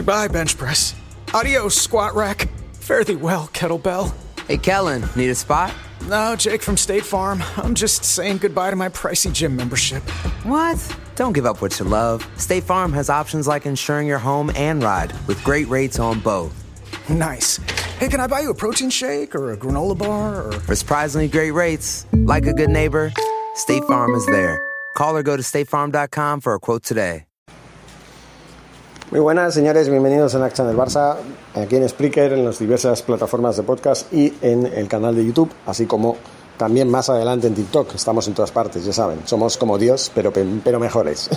Goodbye, bench press. Adios, squat rack. Fare thee well, kettlebell. Hey, Kellen, need a spot? No, Jake from State Farm. I'm just saying goodbye to my pricey gym membership. What? Don't give up what you love. State Farm has options like insuring your home and ride with great rates on both. Nice. Hey, can I buy you a protein shake or a granola bar or. For surprisingly great rates, like a good neighbor, State Farm is there. Call or go to statefarm.com for a quote today. Muy buenas, señores, bienvenidos en Action del Barça, aquí en Spreaker, en las diversas plataformas de podcast y en el canal de YouTube, así como también más adelante en TikTok. Estamos en todas partes, ya saben, somos como Dios, pero, pero mejores.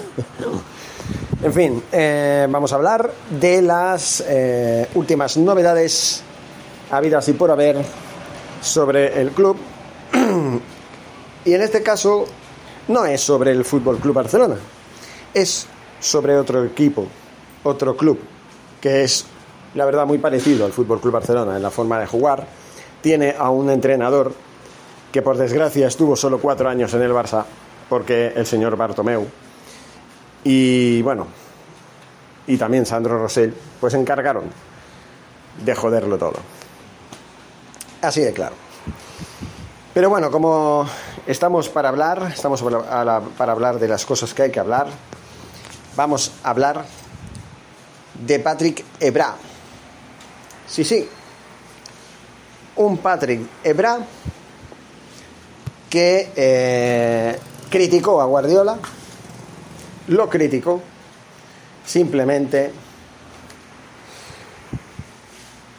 en fin, eh, vamos a hablar de las eh, últimas novedades habidas y por haber sobre el club. y en este caso, no es sobre el Fútbol Club Barcelona, es sobre otro equipo otro club que es, la verdad, muy parecido al Fútbol Club Barcelona en la forma de jugar. Tiene a un entrenador que, por desgracia, estuvo solo cuatro años en el Barça, porque el señor Bartomeu y, bueno, y también Sandro Rosell, pues se encargaron de joderlo todo. Así de claro. Pero bueno, como estamos para hablar, estamos para hablar de las cosas que hay que hablar, vamos a hablar de Patrick Ebra. Sí, sí. Un Patrick Ebra que eh, criticó a Guardiola, lo criticó simplemente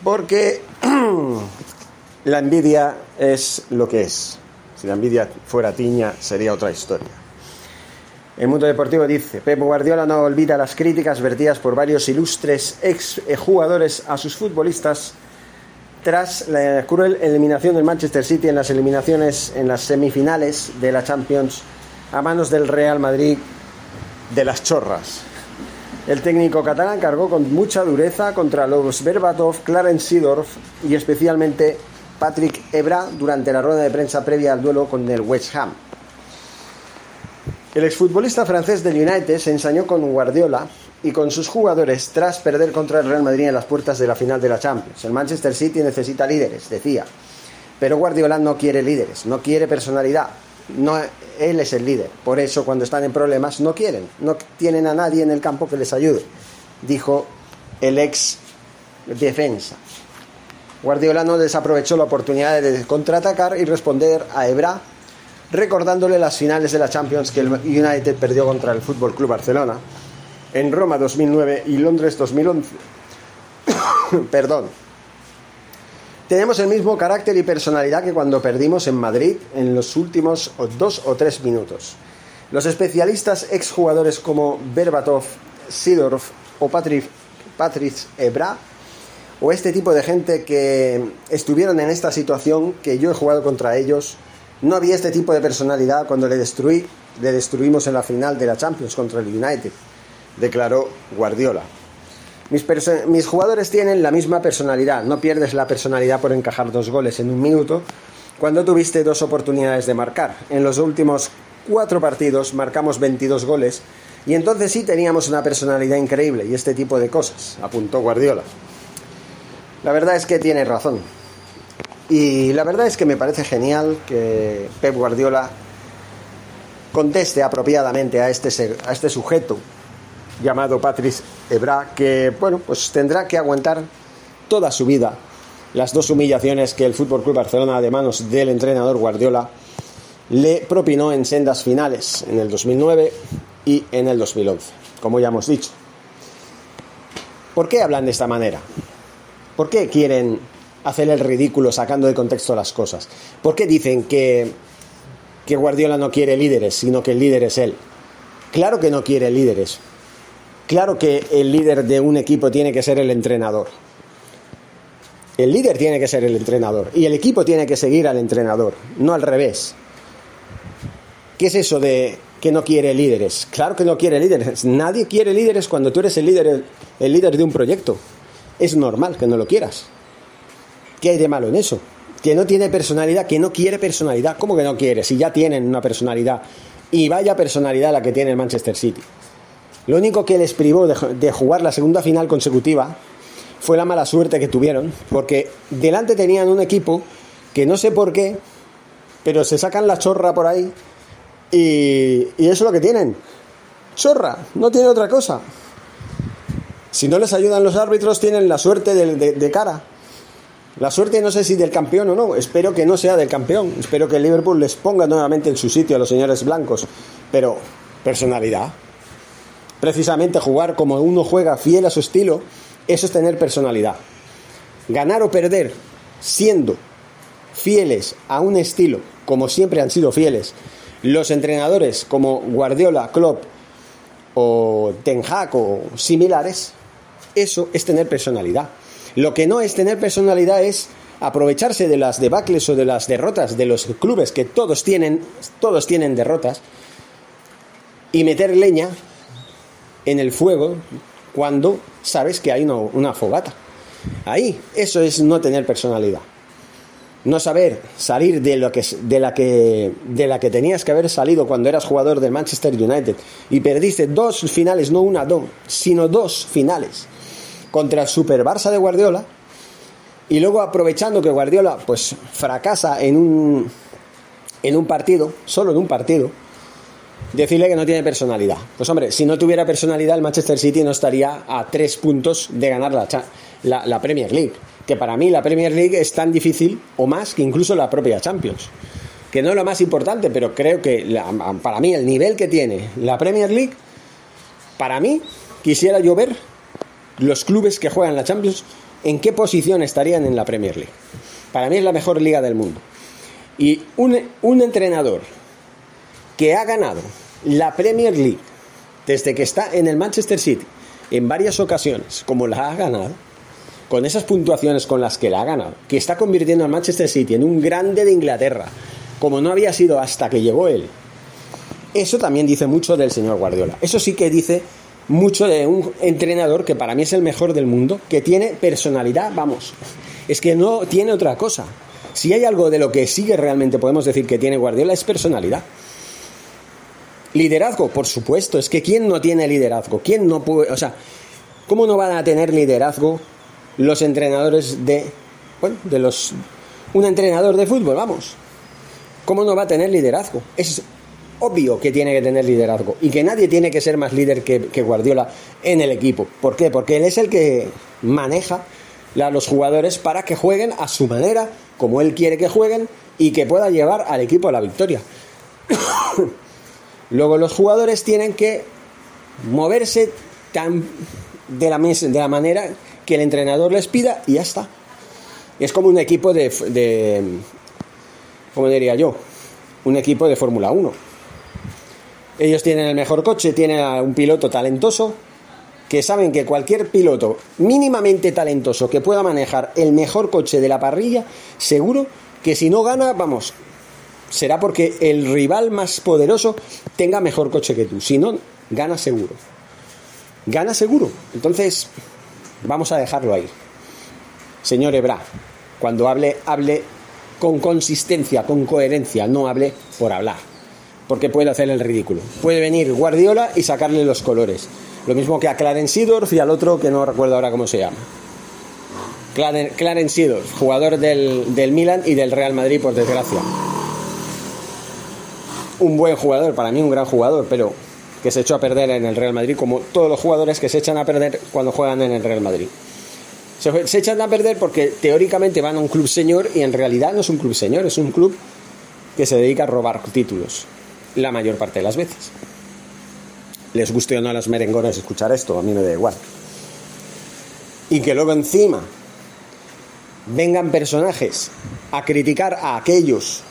porque la envidia es lo que es. Si la envidia fuera tiña sería otra historia. El mundo deportivo dice, Pep Guardiola no olvida las críticas vertidas por varios ilustres ex jugadores a sus futbolistas tras la cruel eliminación del Manchester City en las eliminaciones en las semifinales de la Champions a manos del Real Madrid de las chorras. El técnico catalán cargó con mucha dureza contra los Berbatov, Clarence Seedorf y especialmente Patrick Ebra durante la rueda de prensa previa al duelo con el West Ham. El exfutbolista francés del United se ensañó con Guardiola y con sus jugadores tras perder contra el Real Madrid en las puertas de la final de la Champions. El Manchester City necesita líderes, decía. Pero Guardiola no quiere líderes, no quiere personalidad. No, él es el líder. Por eso cuando están en problemas no quieren, no tienen a nadie en el campo que les ayude, dijo el ex defensa. Guardiola no desaprovechó la oportunidad de contraatacar y responder a Ebra recordándole las finales de la Champions que el United perdió contra el Fútbol Club Barcelona en Roma 2009 y Londres 2011. Perdón. Tenemos el mismo carácter y personalidad que cuando perdimos en Madrid en los últimos dos o tres minutos. Los especialistas exjugadores como Berbatov, Sidorf o Patrick, Patrick Ebra o este tipo de gente que estuvieron en esta situación que yo he jugado contra ellos no había este tipo de personalidad cuando le destruí, le destruimos en la final de la Champions contra el United, declaró Guardiola. Mis, mis, jugadores tienen la misma personalidad, no pierdes la personalidad por encajar dos goles en un minuto cuando tuviste dos oportunidades de marcar. En los últimos cuatro partidos marcamos 22 goles y entonces sí teníamos una personalidad increíble y este tipo de cosas, apuntó Guardiola. La verdad es que tiene razón. Y la verdad es que me parece genial que Pep Guardiola conteste apropiadamente a este, a este sujeto llamado Patrice Ebra, que bueno, pues tendrá que aguantar toda su vida las dos humillaciones que el Fútbol Club Barcelona de manos del entrenador Guardiola le propinó en sendas finales en el 2009 y en el 2011, como ya hemos dicho. ¿Por qué hablan de esta manera? ¿Por qué quieren hacer el ridículo sacando de contexto las cosas. ¿Por qué dicen que, que Guardiola no quiere líderes, sino que el líder es él? Claro que no quiere líderes. Claro que el líder de un equipo tiene que ser el entrenador. El líder tiene que ser el entrenador y el equipo tiene que seguir al entrenador, no al revés. ¿Qué es eso de que no quiere líderes? Claro que no quiere líderes. Nadie quiere líderes cuando tú eres el líder, el líder de un proyecto. Es normal que no lo quieras. ¿Qué hay de malo en eso? Que no tiene personalidad, que no quiere personalidad. ¿Cómo que no quiere? Si ya tienen una personalidad. Y vaya personalidad la que tiene el Manchester City. Lo único que les privó de, jugar la segunda final consecutiva fue la mala suerte que tuvieron, porque delante tenían un equipo que no sé por qué, pero se sacan la chorra por ahí y, eso es lo que tienen. Chorra, no tiene otra cosa. Si no les ayudan los árbitros, tienen la suerte de, cara. La suerte no sé si del campeón o no, espero que no sea del campeón, espero que el Liverpool les ponga nuevamente en su sitio a los señores blancos, pero personalidad, precisamente jugar como uno juega fiel a su estilo, eso es tener personalidad. Ganar o perder siendo fieles a un estilo, como siempre han sido fieles, los entrenadores como Guardiola, Klopp o Ten Hag o similares, eso es tener personalidad. Lo que no es tener personalidad es aprovecharse de las debacles o de las derrotas de los clubes que todos tienen, todos tienen derrotas y meter leña en el fuego cuando sabes que hay una, fogata. Ahí, eso es no tener personalidad. No saber salir de, lo que, de, la que, de la que tenías que haber salido cuando eras jugador del Manchester United y perdiste dos finales, no una, dos, sino dos finales contra el Super Barça de Guardiola y luego aprovechando que Guardiola pues fracasa en un, en un partido, solo en un partido, decirle que no tiene personalidad. Pues hombre, si no tuviera personalidad, el Manchester City no estaría a tres puntos de ganar la, la, Premier League. Que para mí la Premier League es tan difícil o más que incluso la propia Champions. Que no es lo más importante, pero creo que para mí el nivel que tiene la Premier League, para mí quisiera yo ver los clubes que juegan la Champions en qué posición estarían en la Premier League. Para mí es la mejor liga del mundo. Y un, entrenador que ha ganado la Premier League desde que está en el Manchester City en varias ocasiones, como la ha ganado, con esas puntuaciones con las que la ha ganado, que está convirtiendo al Manchester City en un grande de Inglaterra, como no había sido hasta que llegó él. Eso también dice mucho del señor Guardiola. Eso sí que dice mucho de un entrenador que para mí es el mejor del mundo, que tiene personalidad, vamos, es que no tiene otra cosa. Si hay algo de lo que sigue realmente podemos decir que tiene Guardiola es personalidad. Liderazgo, por supuesto, es que ¿quién no tiene liderazgo? ¿Quién no puede, o sea, cómo no van a tener liderazgo los entrenadores de, bueno, de los, un entrenador de fútbol, vamos? ¿Cómo no va a tener liderazgo? Es obvio que tiene que tener liderazgo y que nadie tiene que ser más líder que, Guardiola en el equipo. ¿Por qué? Porque él es el que maneja a los jugadores para que jueguen a su manera, como él quiere que jueguen y que pueda llevar al equipo a la victoria. Luego los jugadores tienen que moverse tan de la, de la manera que el entrenador les pida y ya está. Es como un equipo de, de ¿cómo diría yo? Un equipo de Fórmula 1. Ellos tienen el mejor coche, tienen a un piloto talentoso, que saben que cualquier piloto mínimamente talentoso que pueda manejar el mejor coche de la parrilla, seguro que si no gana, vamos, será porque el rival más poderoso tenga mejor coche que tú. Si no, gana seguro. Gana seguro. Entonces, vamos a dejarlo ahí. Señor Ebra, cuando hable, hable con consistencia, con coherencia, no hable por hablar. Porque puede hacer el ridículo. Puede venir Guardiola y sacarle los colores. Lo mismo que a Clarence Seedorf y al otro que no recuerdo ahora cómo se llama. Clarence Seedorf, jugador del, del Milan y del Real Madrid, por desgracia un buen jugador, para mí un gran jugador, pero que se echó a perder en el Real Madrid, como todos los jugadores que se echan a perder cuando juegan en el Real Madrid. Se, echan a perder porque teóricamente van a un club señor y en realidad no es un club señor, es un club que se dedica a robar títulos la mayor parte de las veces. Les guste o no a los merengones escuchar esto, a mí me da igual. Y que luego encima vengan personajes a criticar a aquellos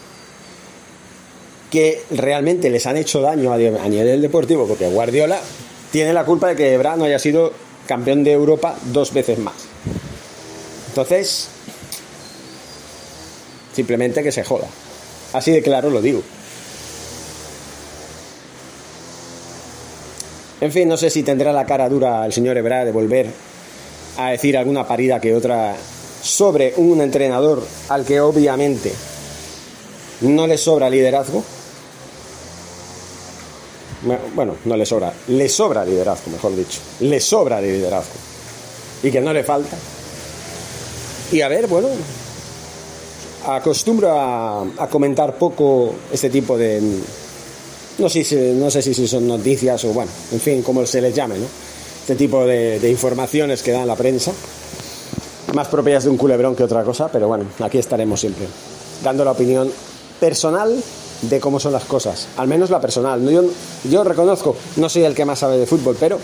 que realmente les han hecho daño a nivel deportivo, porque Guardiola tiene la culpa de que Ebra no haya sido campeón de Europa dos veces más. Entonces, simplemente que se joda. Así de claro lo digo. En fin, no sé si tendrá la cara dura el señor Ebra de volver a decir alguna parida que otra sobre un entrenador al que obviamente no le sobra liderazgo. Bueno, no le sobra, le sobra liderazgo, mejor dicho. Le sobra liderazgo. Y que no le falta. Y a ver, bueno, acostumbro a, comentar poco este tipo de... No sé, si, no sé si son noticias o bueno, en fin, como se les llame, ¿no? Este tipo de, de informaciones que da la prensa más propias de un culebrón que otra cosa, pero bueno, aquí estaremos siempre, dando la opinión personal de cómo son las cosas, al menos la personal. Yo, yo reconozco, no soy el que más sabe de fútbol, pero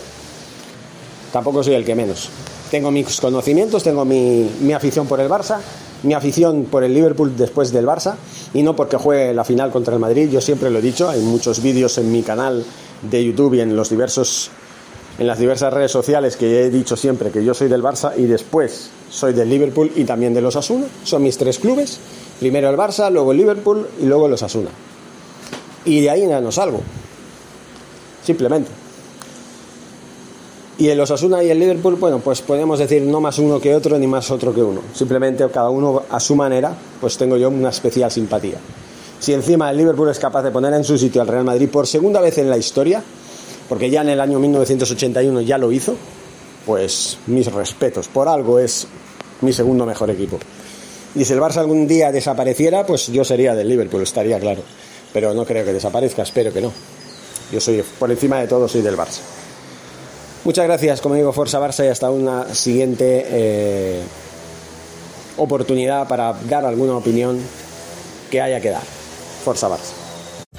tampoco soy el que menos. Tengo mis conocimientos, tengo mi, mi afición por el Barça, mi afición por el Liverpool después del Barça, y no porque juegue la final contra el Madrid, yo siempre lo he dicho, hay muchos vídeos en mi canal de YouTube y en los diversos en las diversas redes sociales que he dicho siempre que yo soy del Barça y después soy del Liverpool y también de los Asuna. Son mis tres clubes. Primero el Barça, luego el Liverpool y luego los Asuna. Y de ahí no salgo. Simplemente. Y en los Asuna y el Liverpool, bueno, pues podemos decir no más uno que otro ni más otro que uno. Simplemente cada uno a su manera, pues tengo yo una especial simpatía. Si encima el Liverpool es capaz de poner en su sitio al Real Madrid por segunda vez en la historia, porque ya en el año 1981 ya lo hizo, pues mis respetos. Por algo es mi segundo mejor equipo. Y si el Barça algún día desapareciera, pues yo sería del Liverpool, estaría claro. Pero no creo que desaparezca, espero que no. Yo soy, por encima de todo, soy del Barça. Muchas gracias, como digo, Forza Barça, y hasta una siguiente eh, oportunidad para dar alguna opinión que haya que dar. Forza Barça.